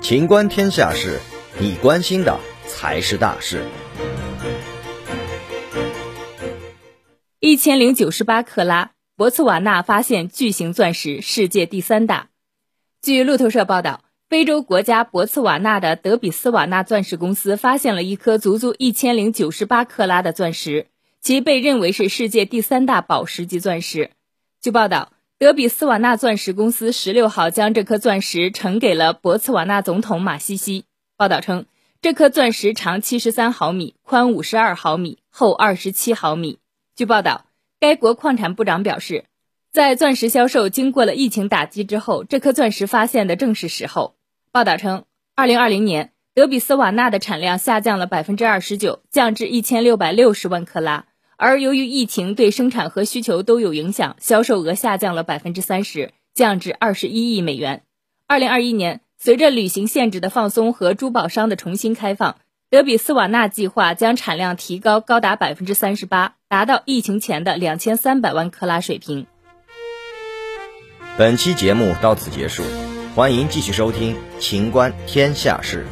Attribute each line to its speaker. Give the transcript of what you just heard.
Speaker 1: 情观天下事，你关心的才是大事。
Speaker 2: 一千零九十八克拉，博茨瓦纳发现巨型钻石，世界第三大。据路透社报道，非洲国家博茨瓦纳的德比斯瓦纳钻石公司发现了一颗足足一千零九十八克拉的钻石，其被认为是世界第三大宝石级钻石。据报道。德比斯瓦纳钻石公司十六号将这颗钻石呈给了博茨瓦纳总统马西西。报道称，这颗钻石长七十三毫米，宽五十二毫米，厚二十七毫米。据报道，该国矿产部长表示，在钻石销售经过了疫情打击之后，这颗钻石发现的正是时候。报道称，二零二零年，德比斯瓦纳的产量下降了百分之二十九，降至一千六百六十万克拉。而由于疫情对生产和需求都有影响，销售额下降了百分之三十，降至二十一亿美元。二零二一年，随着旅行限制的放松和珠宝商的重新开放，德比斯瓦纳计划将产量提高高达百分之三十八，达到疫情前的两千三百万克拉水平。
Speaker 1: 本期节目到此结束，欢迎继续收听《秦观天下事》。